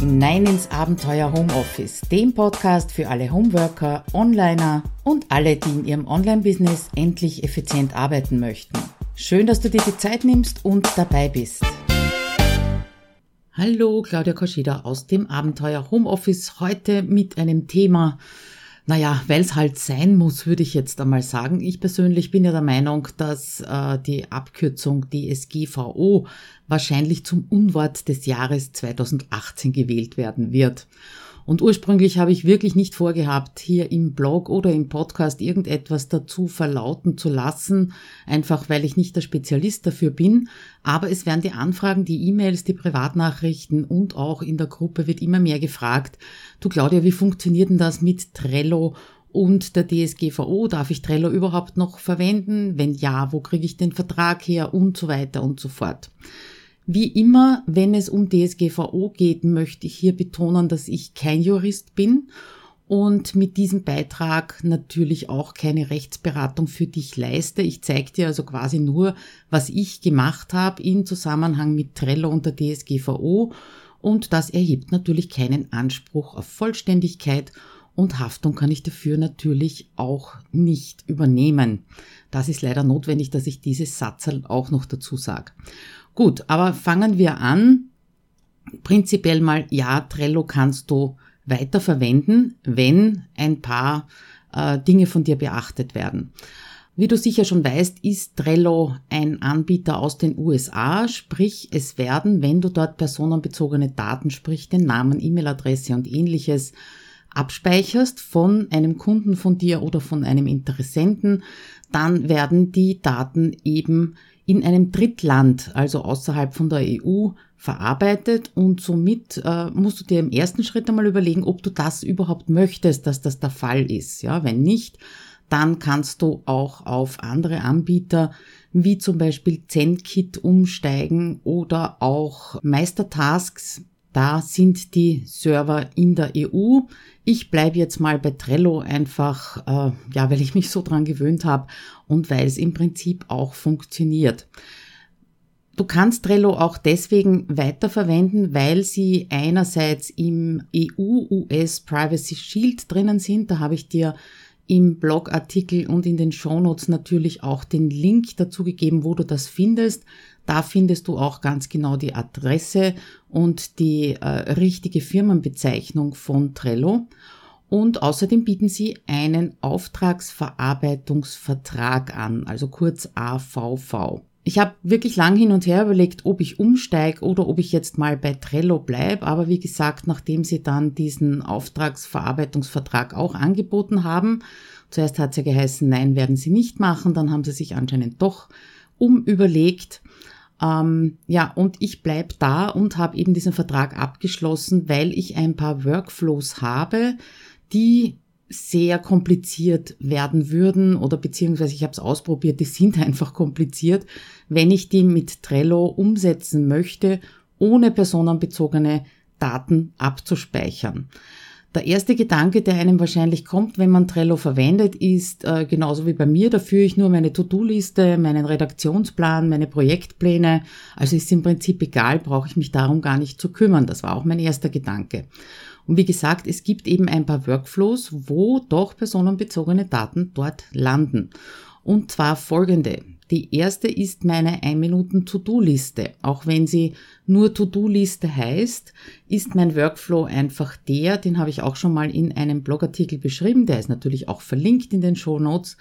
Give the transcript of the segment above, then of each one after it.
hinein ins Abenteuer Homeoffice, dem Podcast für alle Homeworker, Onliner und alle, die in ihrem Online-Business endlich effizient arbeiten möchten. Schön, dass du dir die Zeit nimmst und dabei bist. Hallo, Claudia Koschida aus dem Abenteuer Homeoffice, heute mit einem Thema, naja, weil es halt sein muss, würde ich jetzt einmal sagen. Ich persönlich bin ja der Meinung, dass äh, die Abkürzung DSGVO wahrscheinlich zum Unwort des Jahres 2018 gewählt werden wird. Und ursprünglich habe ich wirklich nicht vorgehabt, hier im Blog oder im Podcast irgendetwas dazu verlauten zu lassen, einfach weil ich nicht der Spezialist dafür bin. Aber es werden die Anfragen, die E-Mails, die Privatnachrichten und auch in der Gruppe wird immer mehr gefragt, du Claudia, wie funktioniert denn das mit Trello und der DSGVO, darf ich Trello überhaupt noch verwenden? Wenn ja, wo kriege ich den Vertrag her und so weiter und so fort. Wie immer, wenn es um DSGVO geht, möchte ich hier betonen, dass ich kein Jurist bin und mit diesem Beitrag natürlich auch keine Rechtsberatung für dich leiste. Ich zeige dir also quasi nur, was ich gemacht habe in Zusammenhang mit Trello und der DSGVO und das erhebt natürlich keinen Anspruch auf Vollständigkeit und Haftung kann ich dafür natürlich auch nicht übernehmen. Das ist leider notwendig, dass ich dieses Satz auch noch dazu sage. Gut, aber fangen wir an. Prinzipiell mal, ja, Trello kannst du weiter verwenden, wenn ein paar äh, Dinge von dir beachtet werden. Wie du sicher schon weißt, ist Trello ein Anbieter aus den USA, sprich es werden, wenn du dort personenbezogene Daten, sprich den Namen, E-Mail-Adresse und ähnliches abspeicherst von einem Kunden von dir oder von einem Interessenten, dann werden die Daten eben in einem Drittland, also außerhalb von der EU, verarbeitet und somit äh, musst du dir im ersten Schritt einmal überlegen, ob du das überhaupt möchtest, dass das der Fall ist. Ja, wenn nicht, dann kannst du auch auf andere Anbieter wie zum Beispiel ZenKit umsteigen oder auch Meistertasks da sind die Server in der EU. Ich bleibe jetzt mal bei Trello einfach, äh, ja, weil ich mich so dran gewöhnt habe und weil es im Prinzip auch funktioniert. Du kannst Trello auch deswegen weiterverwenden, weil sie einerseits im EU-US Privacy Shield drinnen sind. Da habe ich dir im Blogartikel und in den Shownotes natürlich auch den Link dazu gegeben, wo du das findest. Da findest du auch ganz genau die Adresse und die äh, richtige Firmenbezeichnung von Trello. Und außerdem bieten sie einen Auftragsverarbeitungsvertrag an, also kurz AVV. Ich habe wirklich lang hin und her überlegt, ob ich umsteige oder ob ich jetzt mal bei Trello bleibe. Aber wie gesagt, nachdem sie dann diesen Auftragsverarbeitungsvertrag auch angeboten haben, zuerst hat es ja geheißen, nein, werden sie nicht machen, dann haben sie sich anscheinend doch umüberlegt ähm, ja, und ich bleib da und habe eben diesen Vertrag abgeschlossen, weil ich ein paar Workflows habe, die sehr kompliziert werden würden oder beziehungsweise ich habe es ausprobiert, die sind einfach kompliziert, wenn ich die mit Trello umsetzen möchte, ohne personenbezogene Daten abzuspeichern. Der erste Gedanke, der einem wahrscheinlich kommt, wenn man Trello verwendet, ist äh, genauso wie bei mir, da führe ich nur meine To-Do-Liste, meinen Redaktionsplan, meine Projektpläne. Also ist im Prinzip egal, brauche ich mich darum gar nicht zu kümmern. Das war auch mein erster Gedanke. Und wie gesagt, es gibt eben ein paar Workflows, wo doch personenbezogene Daten dort landen. Und zwar folgende. Die erste ist meine 1 Minuten To-Do-Liste. Auch wenn sie nur To-Do-Liste heißt, ist mein Workflow einfach der, den habe ich auch schon mal in einem Blogartikel beschrieben, der ist natürlich auch verlinkt in den Show Notes,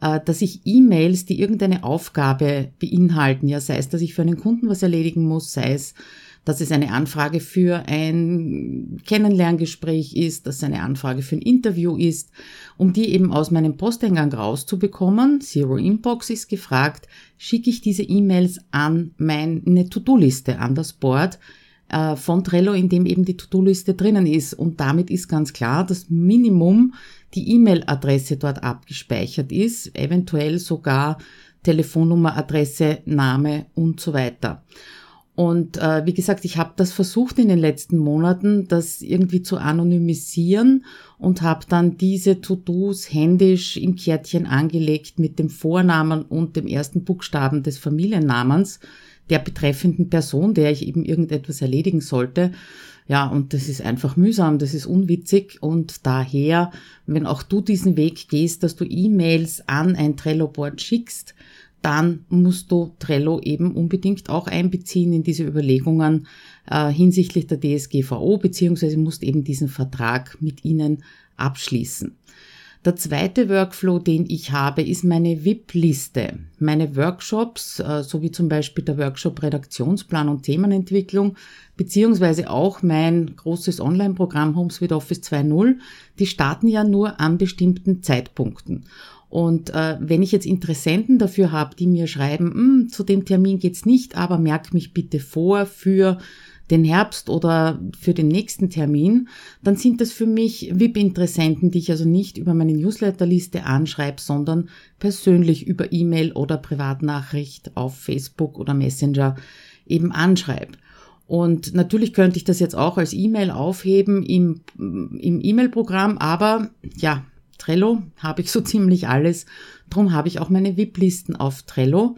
äh, dass ich E-Mails, die irgendeine Aufgabe beinhalten, ja, sei es, dass ich für einen Kunden was erledigen muss, sei es, dass es eine Anfrage für ein Kennenlerngespräch ist, dass es eine Anfrage für ein Interview ist, um die eben aus meinem Posteingang rauszubekommen. Zero Inbox ist gefragt, schicke ich diese E-Mails an meine To-Do-Liste, an das Board äh, von Trello, in dem eben die To-Do-Liste drinnen ist. Und damit ist ganz klar, dass Minimum die E-Mail-Adresse dort abgespeichert ist, eventuell sogar Telefonnummer, Adresse, Name und so weiter. Und äh, wie gesagt, ich habe das versucht in den letzten Monaten, das irgendwie zu anonymisieren und habe dann diese To-Dos händisch im Kärtchen angelegt mit dem Vornamen und dem ersten Buchstaben des Familiennamens der betreffenden Person, der ich eben irgendetwas erledigen sollte. Ja, und das ist einfach mühsam, das ist unwitzig und daher, wenn auch du diesen Weg gehst, dass du E-Mails an ein Trello-Board schickst, dann musst du Trello eben unbedingt auch einbeziehen in diese Überlegungen äh, hinsichtlich der DSGVO, beziehungsweise musst eben diesen Vertrag mit ihnen abschließen. Der zweite Workflow, den ich habe, ist meine VIP-Liste. Meine Workshops, äh, so wie zum Beispiel der Workshop Redaktionsplan und Themenentwicklung, beziehungsweise auch mein großes Online-Programm HomeSuite Office 2.0, die starten ja nur an bestimmten Zeitpunkten. Und äh, wenn ich jetzt Interessenten dafür habe, die mir schreiben, hm, zu dem Termin geht's nicht, aber merk mich bitte vor für den Herbst oder für den nächsten Termin, dann sind das für mich VIP-Interessenten, die ich also nicht über meine Newsletterliste anschreibe, sondern persönlich über E-Mail oder Privatnachricht auf Facebook oder Messenger eben anschreibe. Und natürlich könnte ich das jetzt auch als E-Mail aufheben im, im E-Mail-Programm, aber ja, Trello habe ich so ziemlich alles. Drum habe ich auch meine VIP-Listen auf Trello.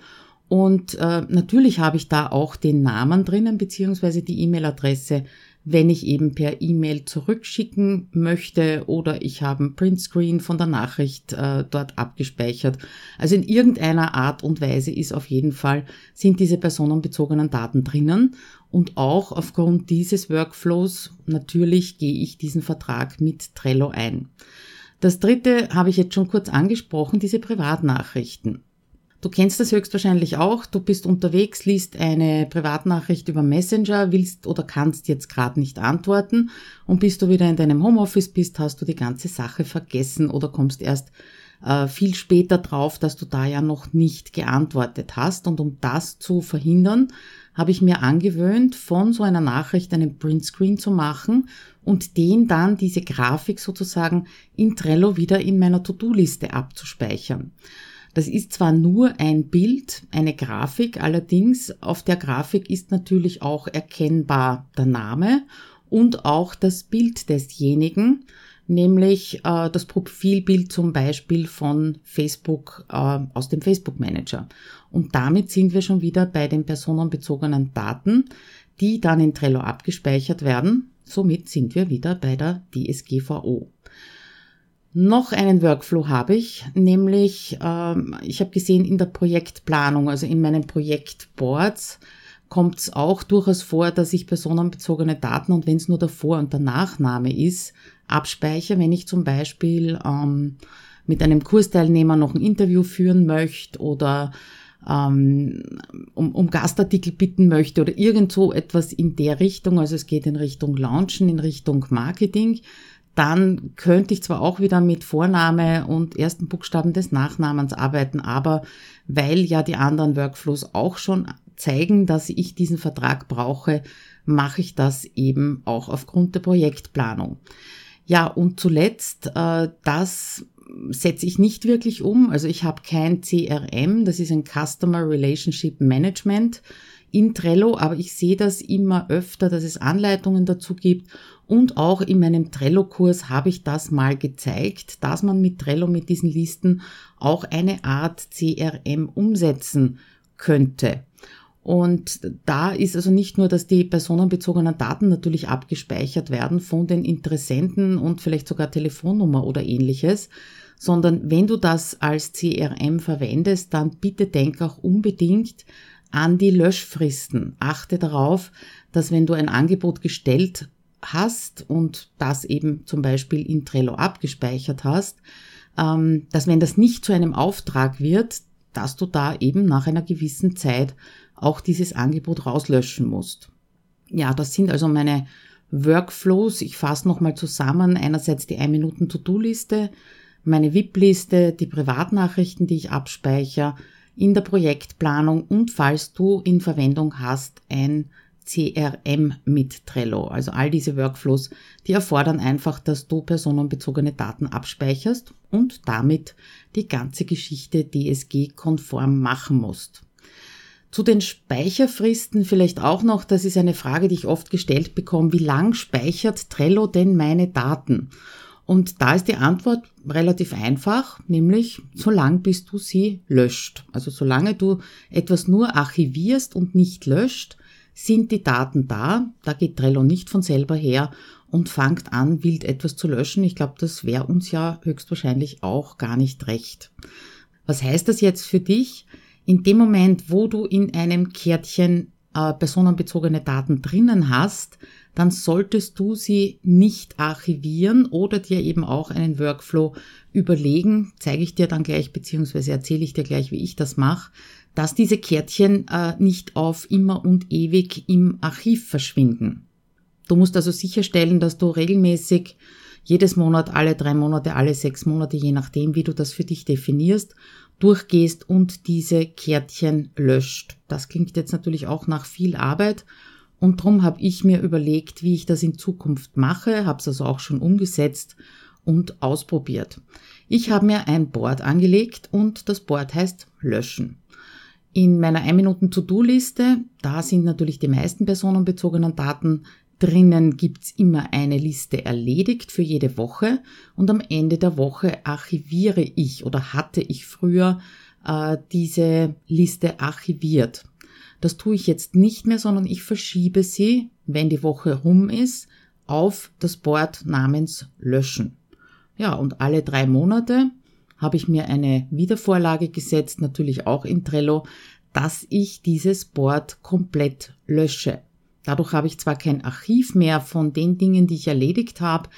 Und äh, natürlich habe ich da auch den Namen drinnen, beziehungsweise die E-Mail-Adresse, wenn ich eben per E-Mail zurückschicken möchte oder ich habe ein Printscreen von der Nachricht äh, dort abgespeichert. Also in irgendeiner Art und Weise ist auf jeden Fall, sind diese personenbezogenen Daten drinnen. Und auch aufgrund dieses Workflows natürlich gehe ich diesen Vertrag mit Trello ein. Das dritte habe ich jetzt schon kurz angesprochen, diese Privatnachrichten. Du kennst das höchstwahrscheinlich auch. Du bist unterwegs, liest eine Privatnachricht über Messenger, willst oder kannst jetzt gerade nicht antworten und bis du wieder in deinem Homeoffice bist, hast du die ganze Sache vergessen oder kommst erst äh, viel später drauf, dass du da ja noch nicht geantwortet hast. Und um das zu verhindern, habe ich mir angewöhnt, von so einer Nachricht einen Printscreen zu machen und den dann diese Grafik sozusagen in Trello wieder in meiner To-Do-Liste abzuspeichern. Das ist zwar nur ein Bild, eine Grafik, allerdings auf der Grafik ist natürlich auch erkennbar der Name und auch das Bild desjenigen, nämlich äh, das Profilbild zum Beispiel von Facebook äh, aus dem Facebook Manager. Und damit sind wir schon wieder bei den personenbezogenen Daten, die dann in Trello abgespeichert werden. Somit sind wir wieder bei der DSGVO. Noch einen Workflow habe ich, nämlich ähm, ich habe gesehen in der Projektplanung, also in meinen Projektboards, kommt es auch durchaus vor, dass ich personenbezogene Daten und wenn es nur der Vor- und der Nachname ist, abspeichere, wenn ich zum Beispiel ähm, mit einem Kursteilnehmer noch ein Interview führen möchte oder ähm, um, um Gastartikel bitten möchte oder irgend so etwas in der Richtung, also es geht in Richtung Launchen, in Richtung Marketing, dann könnte ich zwar auch wieder mit Vorname und ersten Buchstaben des Nachnamens arbeiten, aber weil ja die anderen Workflows auch schon zeigen, dass ich diesen Vertrag brauche, mache ich das eben auch aufgrund der Projektplanung. Ja, und zuletzt, äh, das setze ich nicht wirklich um. Also ich habe kein CRM, das ist ein Customer Relationship Management in Trello, aber ich sehe das immer öfter, dass es Anleitungen dazu gibt und auch in meinem Trello-Kurs habe ich das mal gezeigt, dass man mit Trello, mit diesen Listen auch eine Art CRM umsetzen könnte. Und da ist also nicht nur, dass die personenbezogenen Daten natürlich abgespeichert werden von den Interessenten und vielleicht sogar Telefonnummer oder ähnliches, sondern wenn du das als CRM verwendest, dann bitte denk auch unbedingt an die Löschfristen. Achte darauf, dass wenn du ein Angebot gestellt hast und das eben zum Beispiel in Trello abgespeichert hast, ähm, dass wenn das nicht zu einem Auftrag wird, dass du da eben nach einer gewissen Zeit auch dieses Angebot rauslöschen musst. Ja, das sind also meine Workflows. Ich fasse nochmal zusammen. Einerseits die 1-Minuten-To-Do-Liste, meine VIP-Liste, die Privatnachrichten, die ich abspeichere, in der Projektplanung und falls du in Verwendung hast, ein CRM mit Trello. Also all diese Workflows, die erfordern einfach, dass du personenbezogene Daten abspeicherst und damit die ganze Geschichte DSG-konform machen musst. Zu den Speicherfristen vielleicht auch noch, das ist eine Frage, die ich oft gestellt bekomme, wie lang speichert Trello denn meine Daten? Und da ist die Antwort relativ einfach, nämlich so lang bis du sie löscht. Also solange du etwas nur archivierst und nicht löscht, sind die Daten da. Da geht Trello nicht von selber her und fangt an, wild etwas zu löschen. Ich glaube, das wäre uns ja höchstwahrscheinlich auch gar nicht recht. Was heißt das jetzt für dich? In dem Moment, wo du in einem Kärtchen äh, personenbezogene Daten drinnen hast, dann solltest du sie nicht archivieren oder dir eben auch einen Workflow überlegen, zeige ich dir dann gleich, beziehungsweise erzähle ich dir gleich, wie ich das mache, dass diese Kärtchen äh, nicht auf immer und ewig im Archiv verschwinden. Du musst also sicherstellen, dass du regelmäßig jedes Monat, alle drei Monate, alle sechs Monate, je nachdem, wie du das für dich definierst, durchgehst und diese Kärtchen löscht. Das klingt jetzt natürlich auch nach viel Arbeit und darum habe ich mir überlegt, wie ich das in Zukunft mache, habe es also auch schon umgesetzt und ausprobiert. Ich habe mir ein Board angelegt und das Board heißt Löschen. In meiner 1 Minuten To-Do-Liste, da sind natürlich die meisten personenbezogenen Daten drinnen, gibt's immer eine Liste erledigt für jede Woche und am Ende der Woche archiviere ich oder hatte ich früher äh, diese Liste archiviert. Das tue ich jetzt nicht mehr, sondern ich verschiebe sie, wenn die Woche rum ist, auf das Board namens Löschen. Ja, und alle drei Monate habe ich mir eine Wiedervorlage gesetzt, natürlich auch in Trello, dass ich dieses Board komplett lösche. Dadurch habe ich zwar kein Archiv mehr von den Dingen, die ich erledigt habe,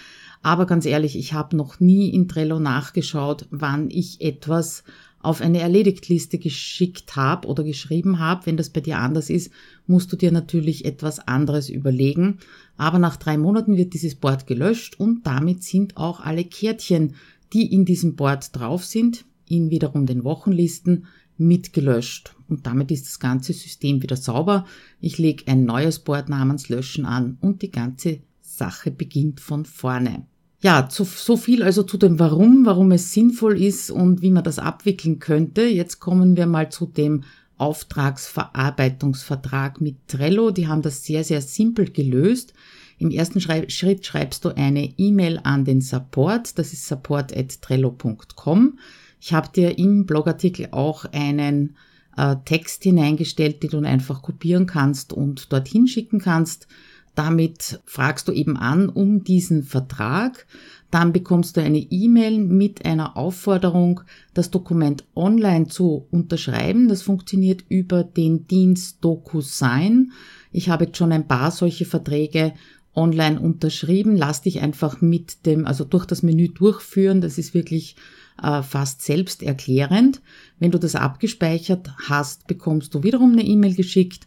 aber ganz ehrlich, ich habe noch nie in Trello nachgeschaut, wann ich etwas auf eine Erledigtliste geschickt habe oder geschrieben habe. Wenn das bei dir anders ist, musst du dir natürlich etwas anderes überlegen. Aber nach drei Monaten wird dieses Board gelöscht und damit sind auch alle Kärtchen, die in diesem Board drauf sind, in wiederum den Wochenlisten, mitgelöscht. Und damit ist das ganze System wieder sauber. Ich lege ein neues Board namens Löschen an und die ganze Sache beginnt von vorne. Ja, zu, so viel also zu dem Warum, warum es sinnvoll ist und wie man das abwickeln könnte. Jetzt kommen wir mal zu dem Auftragsverarbeitungsvertrag mit Trello. Die haben das sehr, sehr simpel gelöst. Im ersten Schritt schreibst du eine E-Mail an den Support. Das ist support.trello.com. Ich habe dir im Blogartikel auch einen äh, Text hineingestellt, den du einfach kopieren kannst und dorthin schicken kannst. Damit fragst du eben an um diesen Vertrag. Dann bekommst du eine E-Mail mit einer Aufforderung, das Dokument online zu unterschreiben. Das funktioniert über den Dienst DocuSign. Ich habe jetzt schon ein paar solche Verträge online unterschrieben. Lass dich einfach mit dem, also durch das Menü durchführen. Das ist wirklich äh, fast selbsterklärend. Wenn du das abgespeichert hast, bekommst du wiederum eine E-Mail geschickt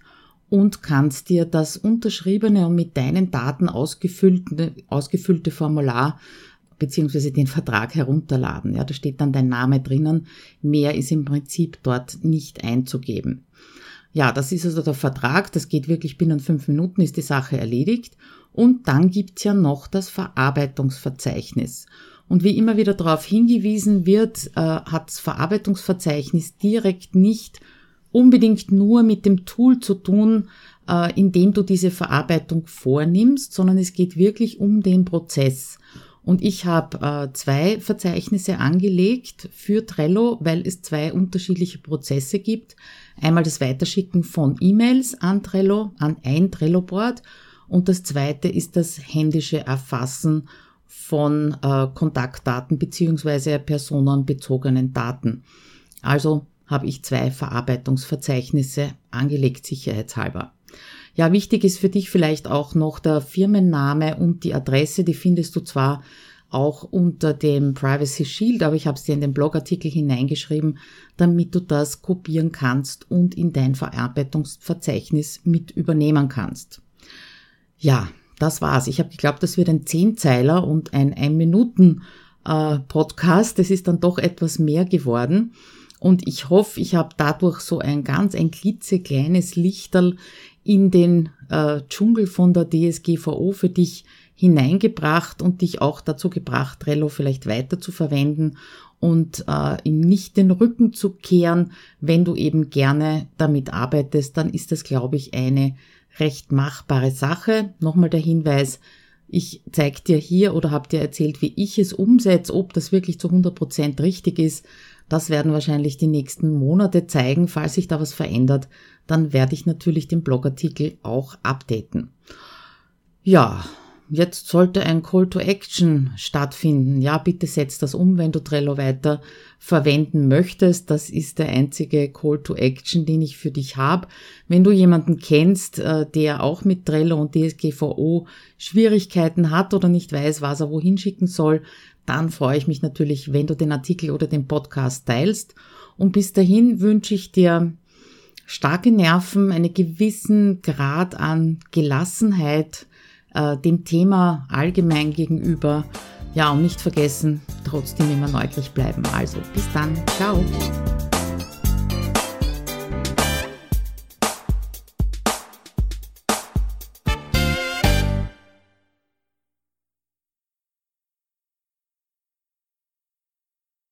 und kannst dir das unterschriebene und mit deinen Daten ausgefüllte, ausgefüllte Formular beziehungsweise den Vertrag herunterladen. Ja, da steht dann dein Name drinnen. Mehr ist im Prinzip dort nicht einzugeben. Ja, das ist also der Vertrag. Das geht wirklich binnen fünf Minuten ist die Sache erledigt. Und dann gibt's ja noch das Verarbeitungsverzeichnis. Und wie immer wieder darauf hingewiesen wird, äh, hat das Verarbeitungsverzeichnis direkt nicht unbedingt nur mit dem Tool zu tun, äh, in dem du diese Verarbeitung vornimmst, sondern es geht wirklich um den Prozess. Und ich habe äh, zwei Verzeichnisse angelegt für Trello, weil es zwei unterschiedliche Prozesse gibt. Einmal das Weiterschicken von E-Mails an Trello, an ein Trello-Board und das zweite ist das händische Erfassen von äh, Kontaktdaten beziehungsweise personenbezogenen Daten. Also habe ich zwei Verarbeitungsverzeichnisse angelegt, sicherheitshalber. Ja, wichtig ist für dich vielleicht auch noch der Firmenname und die Adresse. Die findest du zwar auch unter dem Privacy Shield, aber ich habe es dir in den Blogartikel hineingeschrieben, damit du das kopieren kannst und in dein Verarbeitungsverzeichnis mit übernehmen kannst. Ja, das war's. Ich habe geglaubt, das wird ein Zehnzeiler und ein ein Minuten äh. Das ist dann doch etwas mehr geworden. Und ich hoffe, ich habe dadurch so ein ganz ein klitzekleines Lichterl in den äh, Dschungel von der DSGVO für dich hineingebracht und dich auch dazu gebracht, Trello vielleicht weiter zu verwenden und äh, ihm nicht den Rücken zu kehren, wenn du eben gerne damit arbeitest, dann ist das, glaube ich, eine recht machbare Sache. Nochmal der Hinweis, ich zeige dir hier oder habe dir erzählt, wie ich es umsetze, ob das wirklich zu 100 Prozent richtig ist Das werden wahrscheinlich die nächsten Monate zeigen. Falls sich da was verändert, dann werde ich natürlich den Blogartikel auch updaten. Ja, jetzt sollte ein Call to Action stattfinden. Ja, bitte setz das um, wenn du Trello weiter verwenden möchtest. Das ist der einzige Call to Action, den ich für dich habe. Wenn du jemanden kennst, äh, der auch mit Trello und DSGVO Schwierigkeiten hat oder nicht weiß, was er wohin schicken soll, dann freue ich mich natürlich, wenn du den Artikel oder den Podcast teilst. Und bis dahin wünsche ich dir starke Nerven, einen gewissen Grad an Gelassenheit äh, dem Thema allgemein gegenüber. Ja, und nicht vergessen, trotzdem immer neugierig bleiben. Also, bis dann. Ciao.